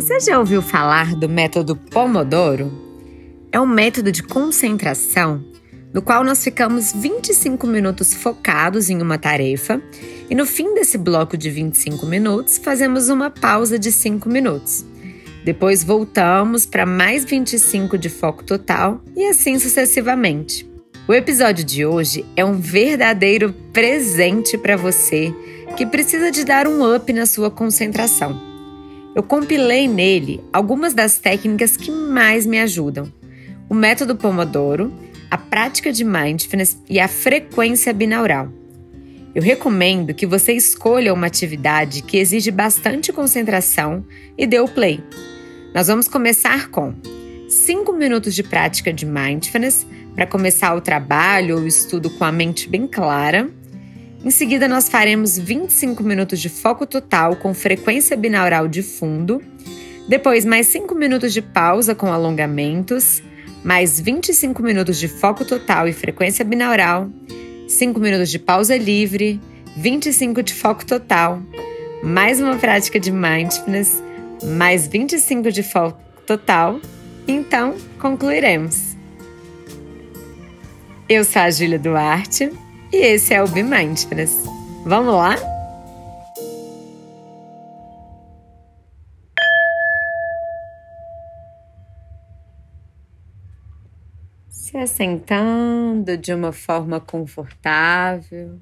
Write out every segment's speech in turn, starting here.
Você já ouviu falar do método Pomodoro? É um método de concentração no qual nós ficamos 25 minutos focados em uma tarefa e no fim desse bloco de 25 minutos fazemos uma pausa de 5 minutos. Depois voltamos para mais 25 de foco total e assim sucessivamente. O episódio de hoje é um verdadeiro presente para você que precisa de dar um up na sua concentração. Eu compilei nele algumas das técnicas que mais me ajudam: o método Pomodoro, a prática de mindfulness e a frequência binaural. Eu recomendo que você escolha uma atividade que exige bastante concentração e dê o play. Nós vamos começar com 5 minutos de prática de mindfulness para começar o trabalho ou estudo com a mente bem clara. Em seguida, nós faremos 25 minutos de foco total com frequência binaural de fundo. Depois, mais 5 minutos de pausa com alongamentos. Mais 25 minutos de foco total e frequência binaural. 5 minutos de pausa livre. 25 de foco total. Mais uma prática de mindfulness. Mais 25 de foco total. Então, concluiremos. Eu sou a Júlia Duarte e esse é o Be Mindfulness. Vamos lá? Se assentando de uma forma confortável.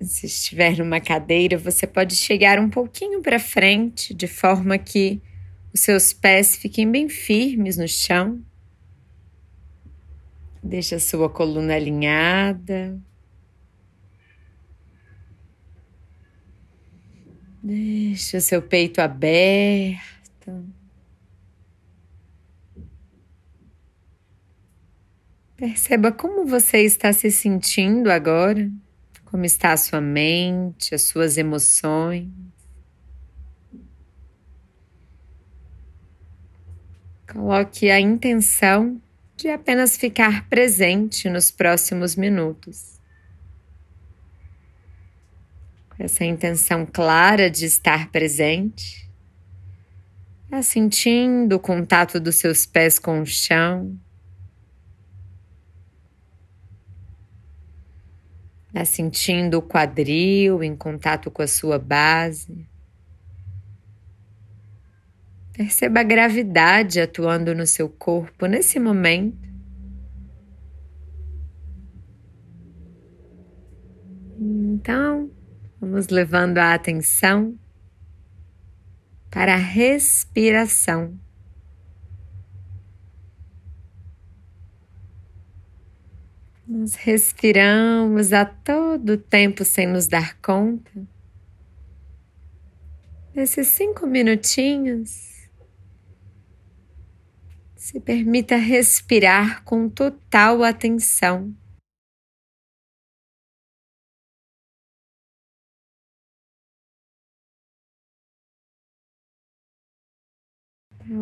Se estiver numa cadeira, você pode chegar um pouquinho para frente, de forma que os seus pés fiquem bem firmes no chão. Deixa a sua coluna alinhada. Deixa seu peito aberto. Perceba como você está se sentindo agora, como está a sua mente, as suas emoções. Coloque a intenção de apenas ficar presente nos próximos minutos. Com essa intenção clara de estar presente, vá sentindo o contato dos seus pés com o chão. Vá sentindo o quadril em contato com a sua base. Perceba a gravidade atuando no seu corpo nesse momento. Então, vamos levando a atenção para a respiração. Nós respiramos a todo tempo sem nos dar conta. Nesses cinco minutinhos, se permita respirar com total atenção.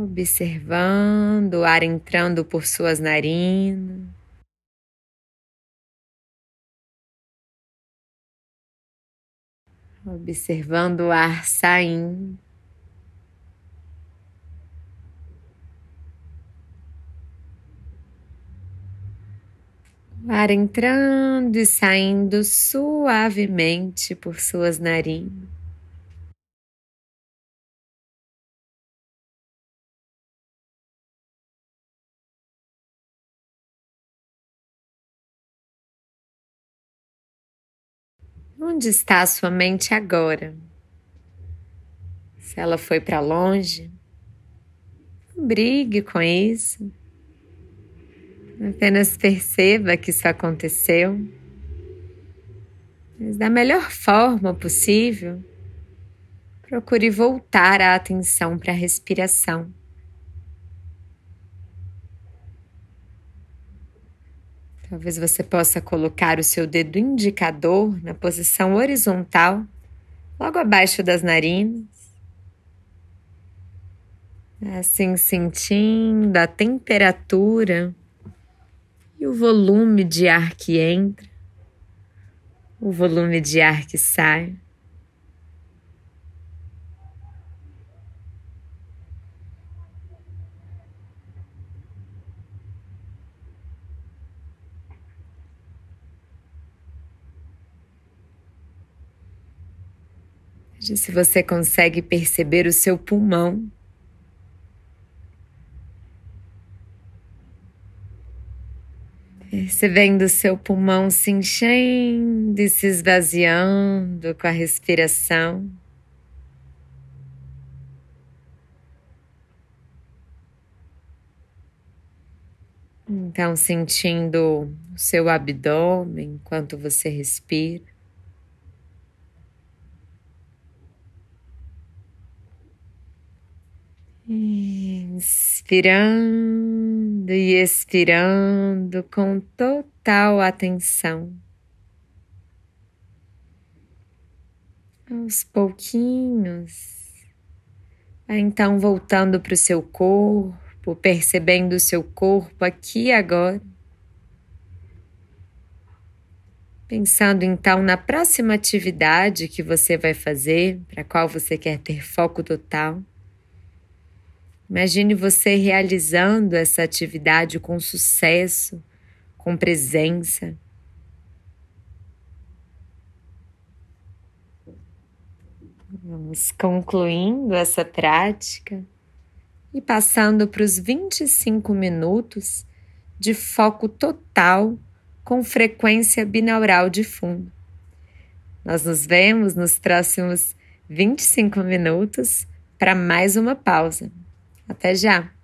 Observando o ar entrando por suas narinas. Observando o ar saindo. Ar entrando e saindo suavemente por suas narinas. Onde está a sua mente agora? Se ela foi para longe, brigue com isso. Apenas perceba que isso aconteceu, mas da melhor forma possível, procure voltar a atenção para a respiração. Talvez você possa colocar o seu dedo indicador na posição horizontal, logo abaixo das narinas. Assim sentindo a temperatura e o volume de ar que entra, o volume de ar que sai. Se você consegue perceber o seu pulmão Percebendo o seu pulmão se enchendo e se esvaziando com a respiração. Então, sentindo o seu abdômen enquanto você respira. Inspirando e expirando com total atenção. Aos pouquinhos, vai então voltando para o seu corpo, percebendo o seu corpo aqui e agora. Pensando então na próxima atividade que você vai fazer, para qual você quer ter foco total. Imagine você realizando essa atividade com sucesso, com presença. Vamos concluindo essa prática e passando para os 25 minutos de foco total com frequência binaural de fundo. Nós nos vemos nos próximos 25 minutos para mais uma pausa. Até já!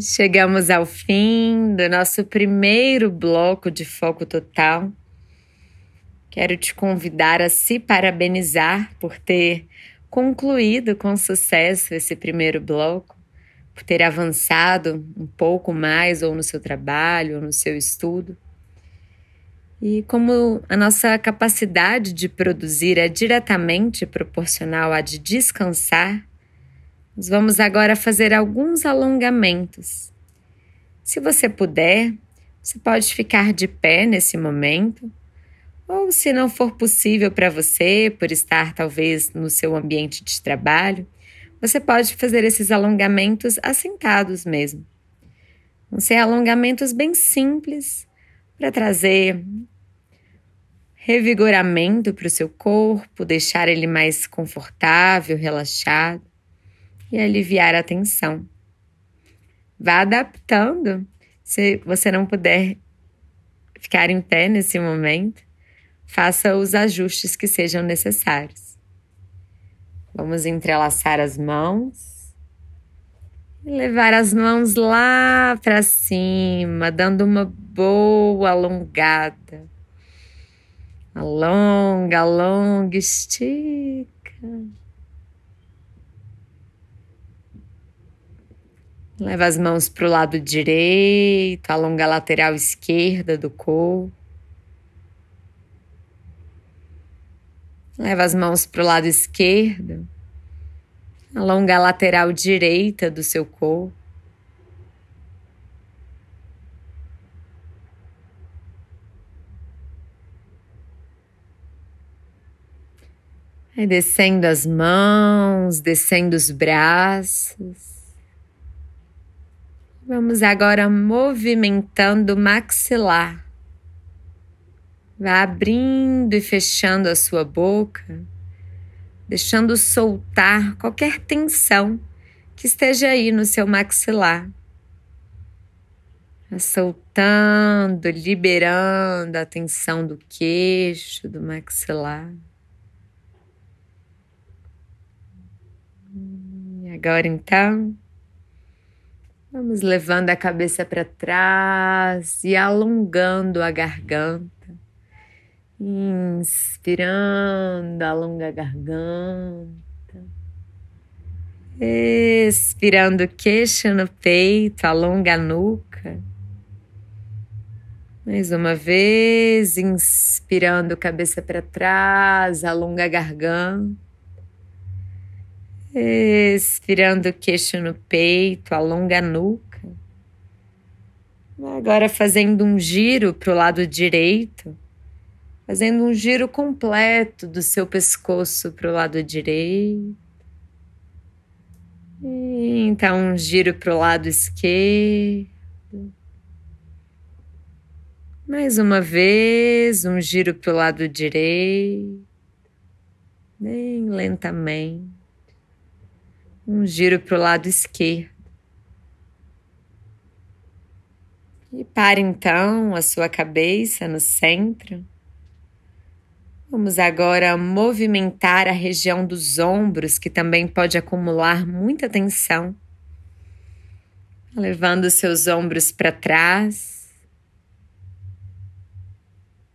Chegamos ao fim do nosso primeiro bloco de foco total. Quero te convidar a se parabenizar por ter concluído com sucesso esse primeiro bloco, por ter avançado um pouco mais ou no seu trabalho ou no seu estudo. E como a nossa capacidade de produzir é diretamente proporcional à de descansar, nós vamos agora fazer alguns alongamentos. Se você puder, você pode ficar de pé nesse momento ou, se não for possível para você, por estar talvez no seu ambiente de trabalho, você pode fazer esses alongamentos assentados mesmo. Vão ser alongamentos bem simples para trazer revigoramento para o seu corpo, deixar ele mais confortável, relaxado e aliviar a tensão. Vá adaptando. Se você não puder ficar em pé nesse momento, faça os ajustes que sejam necessários. Vamos entrelaçar as mãos e levar as mãos lá para cima, dando uma boa alongada. Alonga, alonga, estica. Leva as mãos para o lado direito, alonga a lateral esquerda do corpo. Leva as mãos para o lado esquerdo. Alonga a lateral direita do seu corpo. Aí descendo as mãos, descendo os braços. Vamos agora movimentando o maxilar. Vá abrindo e fechando a sua boca, deixando soltar qualquer tensão que esteja aí no seu maxilar. Vá soltando, liberando a tensão do queixo, do maxilar. E agora então, vamos levando a cabeça para trás e alongando a garganta. Inspirando, alonga a garganta. Expirando, queixo no peito, alonga a nuca. Mais uma vez, inspirando, cabeça para trás, alonga a garganta. Expirando, queixo no peito, alonga a nuca. Agora fazendo um giro para o lado direito fazendo um giro completo do seu pescoço para o lado direito. E então, um giro para o lado esquerdo. Mais uma vez, um giro para o lado direito, bem lentamente. Um giro para o lado esquerdo. E pare então a sua cabeça no centro. Vamos agora movimentar a região dos ombros, que também pode acumular muita tensão. Levando seus ombros para trás.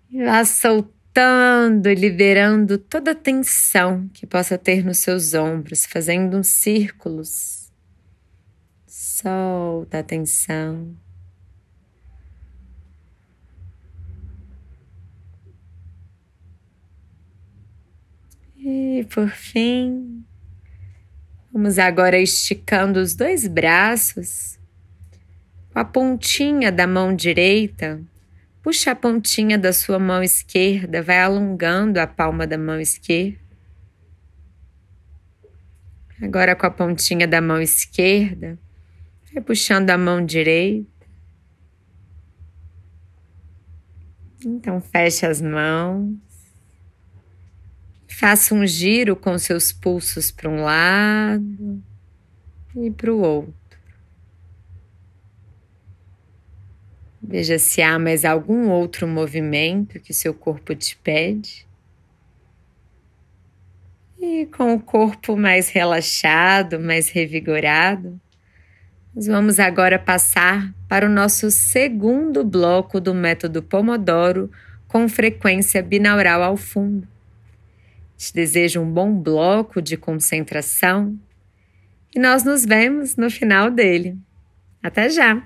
E vá soltando e liberando toda a tensão que possa ter nos seus ombros, fazendo uns círculos. Solta a tensão. E por fim, vamos agora esticando os dois braços. Com a pontinha da mão direita, puxa a pontinha da sua mão esquerda, vai alongando a palma da mão esquerda. Agora com a pontinha da mão esquerda, vai puxando a mão direita. Então feche as mãos. Faça um giro com seus pulsos para um lado e para o outro. Veja se há mais algum outro movimento que seu corpo te pede. E com o corpo mais relaxado, mais revigorado, Nós vamos agora passar para o nosso segundo bloco do método Pomodoro com frequência binaural ao fundo. Te desejo um bom bloco de concentração e nós nos vemos no final dele. Até já!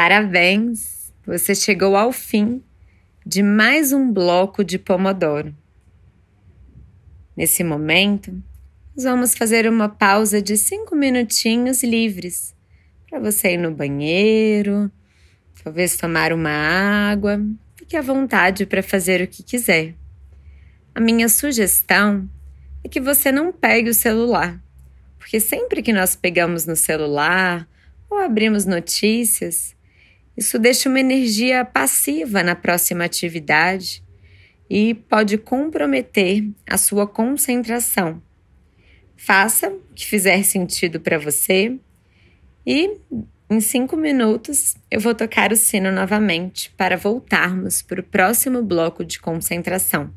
Parabéns! Você chegou ao fim de mais um bloco de Pomodoro. Nesse momento, nós vamos fazer uma pausa de cinco minutinhos livres para você ir no banheiro, talvez tomar uma água. Fique à vontade para fazer o que quiser. A minha sugestão é que você não pegue o celular, porque sempre que nós pegamos no celular ou abrimos notícias, isso deixa uma energia passiva na próxima atividade e pode comprometer a sua concentração. Faça o que fizer sentido para você e em cinco minutos eu vou tocar o sino novamente para voltarmos para o próximo bloco de concentração.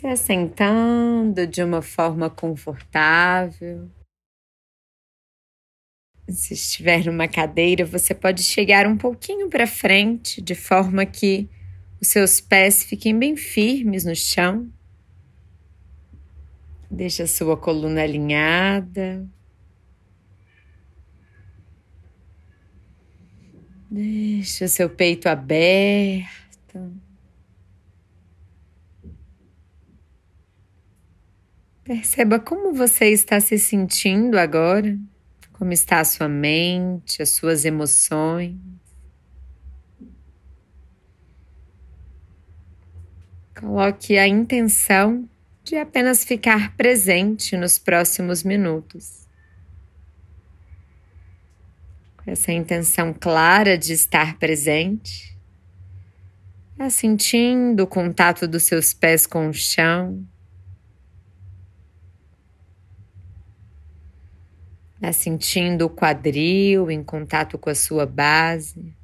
Se assentando de uma forma confortável. Se estiver numa cadeira, você pode chegar um pouquinho para frente, de forma que os seus pés fiquem bem firmes no chão. Deixa a sua coluna alinhada. Deixa o seu peito aberto. Perceba como você está se sentindo agora, como está a sua mente, as suas emoções. Coloque a intenção de apenas ficar presente nos próximos minutos. Com essa intenção clara de estar presente, vá sentindo o contato dos seus pés com o chão. Vá sentindo o quadril em contato com a sua base.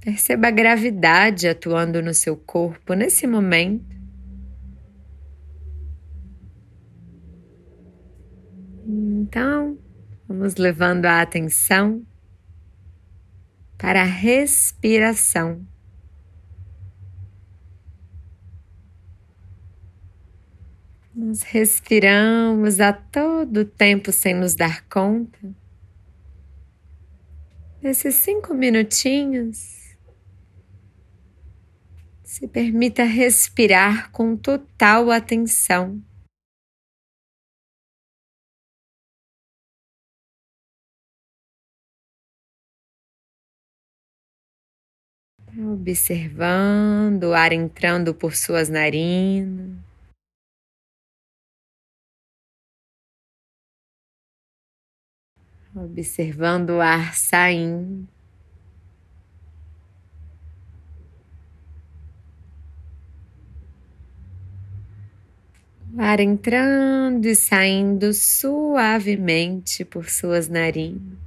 Perceba a gravidade atuando no seu corpo nesse momento. Então, vamos levando a atenção para a respiração. Nós respiramos a todo tempo sem nos dar conta. Nesses cinco minutinhos, se permita respirar com total atenção. Observando o ar entrando por suas narinas. Observando o ar saindo. O ar entrando e saindo suavemente por suas narinas.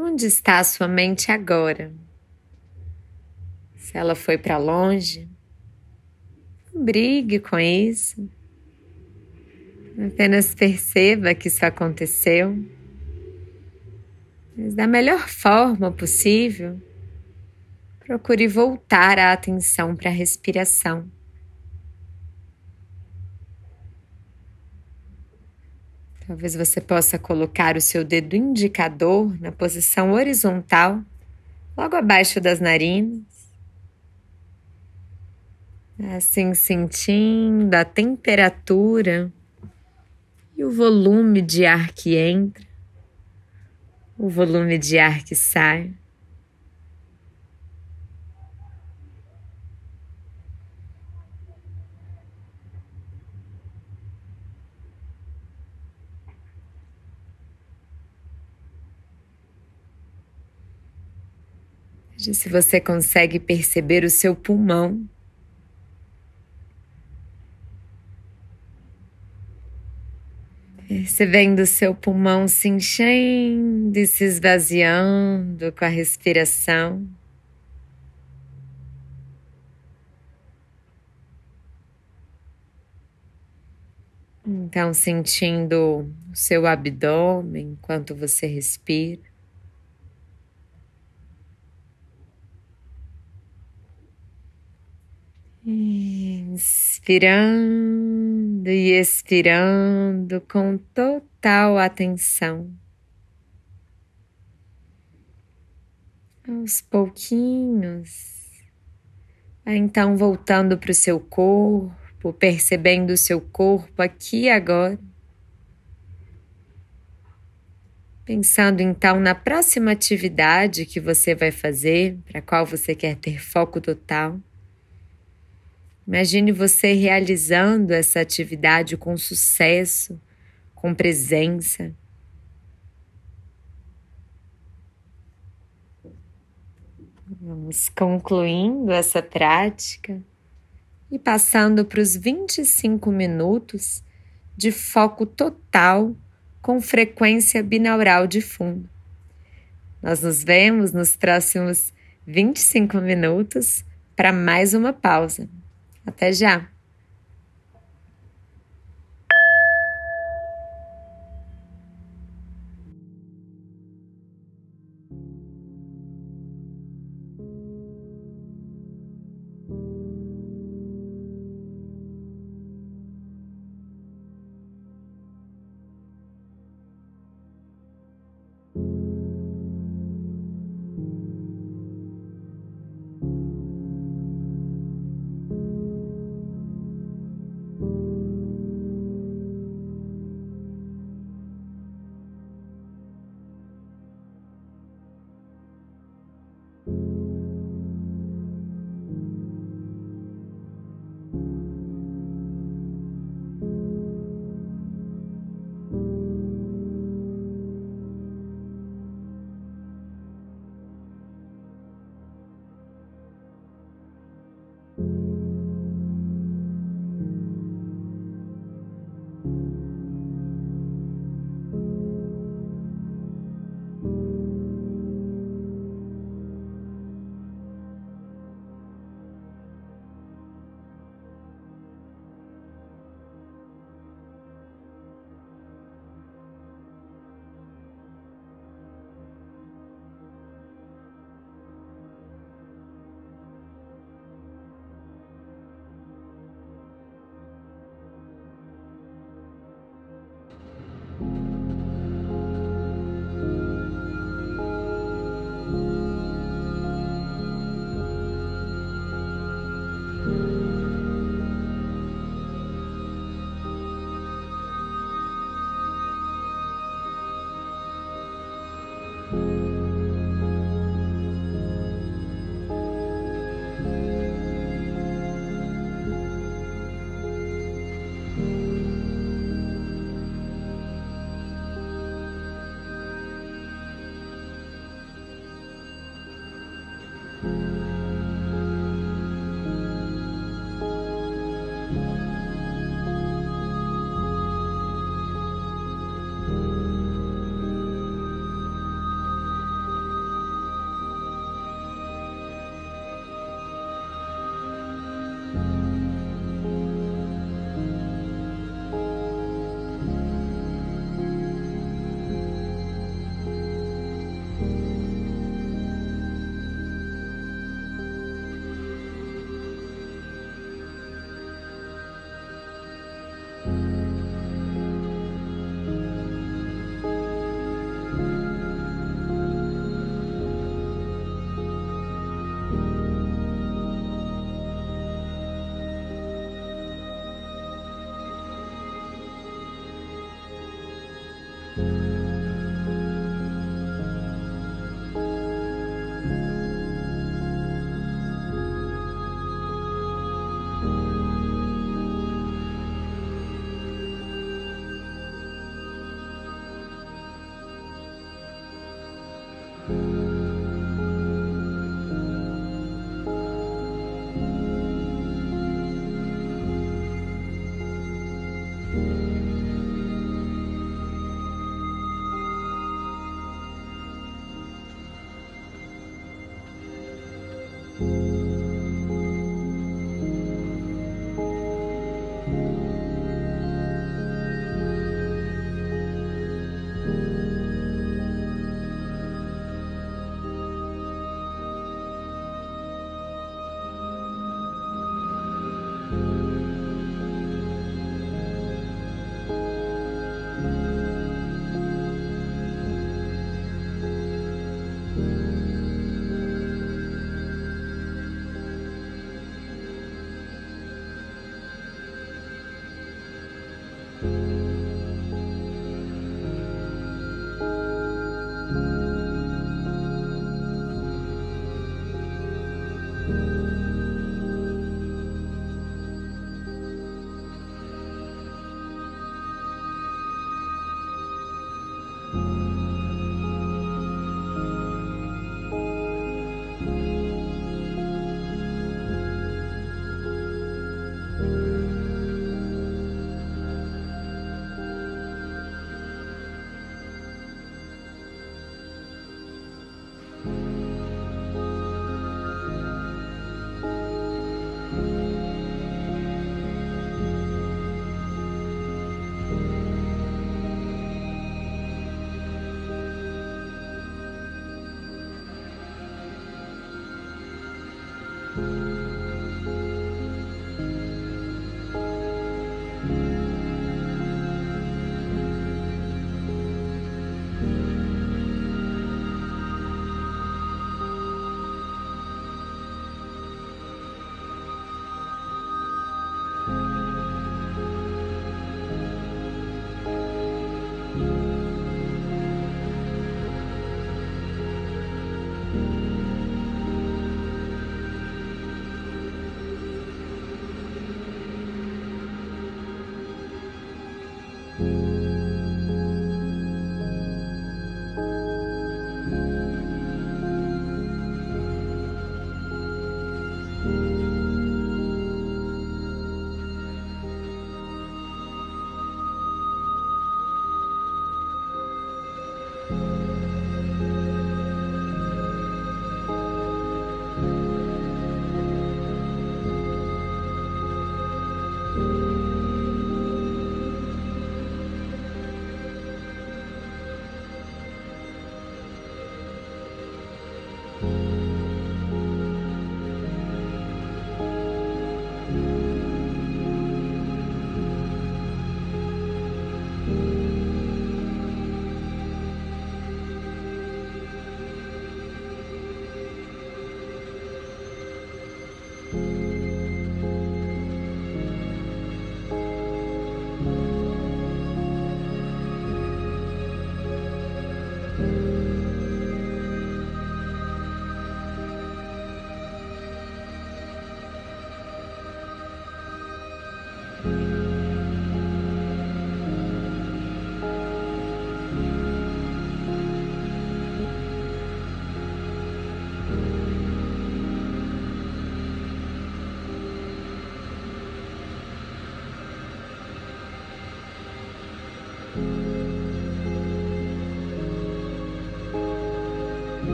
Onde está a sua mente agora? Se ela foi para longe, não brigue com isso. Apenas perceba que isso aconteceu, mas da melhor forma possível, procure voltar a atenção para a respiração. Talvez você possa colocar o seu dedo indicador na posição horizontal, logo abaixo das narinas. Assim, sentindo a temperatura e o volume de ar que entra, o volume de ar que sai. Se você consegue perceber o seu pulmão Percebendo seu pulmão se enchendo e se esvaziando com a respiração. Então, sentindo o seu abdômen enquanto você respira. Inspirando e expirando com total atenção. Aos pouquinhos, então voltando para o seu corpo, percebendo o seu corpo aqui e agora. Pensando então na próxima atividade que você vai fazer, para qual você quer ter foco total. Imagine você realizando essa atividade com sucesso, com presença. Vamos concluindo essa prática e passando para os 25 minutos de foco total com frequência binaural de fundo. Nós nos vemos nos próximos 25 minutos para mais uma pausa. Até já!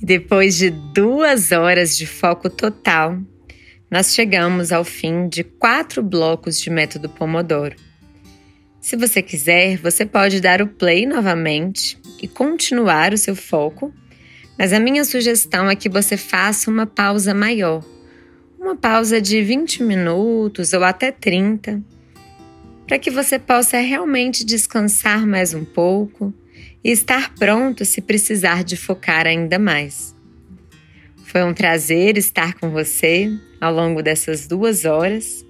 E depois de duas horas de foco total, nós chegamos ao fim de quatro blocos de método Pomodoro. Se você quiser, você pode dar o play novamente e continuar o seu foco, mas a minha sugestão é que você faça uma pausa maior, uma pausa de 20 minutos ou até 30, para que você possa realmente descansar mais um pouco e estar pronto se precisar de focar ainda mais. Foi um prazer estar com você ao longo dessas duas horas.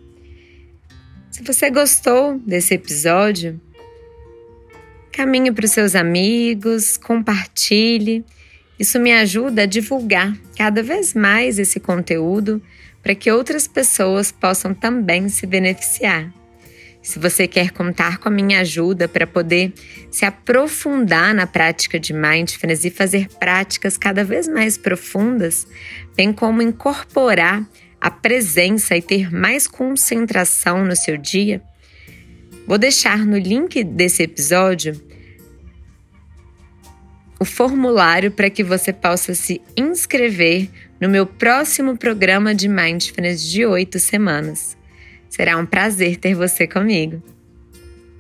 Se você gostou desse episódio, caminhe para os seus amigos, compartilhe. Isso me ajuda a divulgar cada vez mais esse conteúdo para que outras pessoas possam também se beneficiar. Se você quer contar com a minha ajuda para poder se aprofundar na prática de mindfulness e fazer práticas cada vez mais profundas, bem como incorporar a presença e ter mais concentração no seu dia, vou deixar no link desse episódio o formulário para que você possa se inscrever no meu próximo programa de Mindfulness de oito semanas. Será um prazer ter você comigo.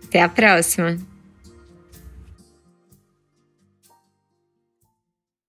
Até a próxima!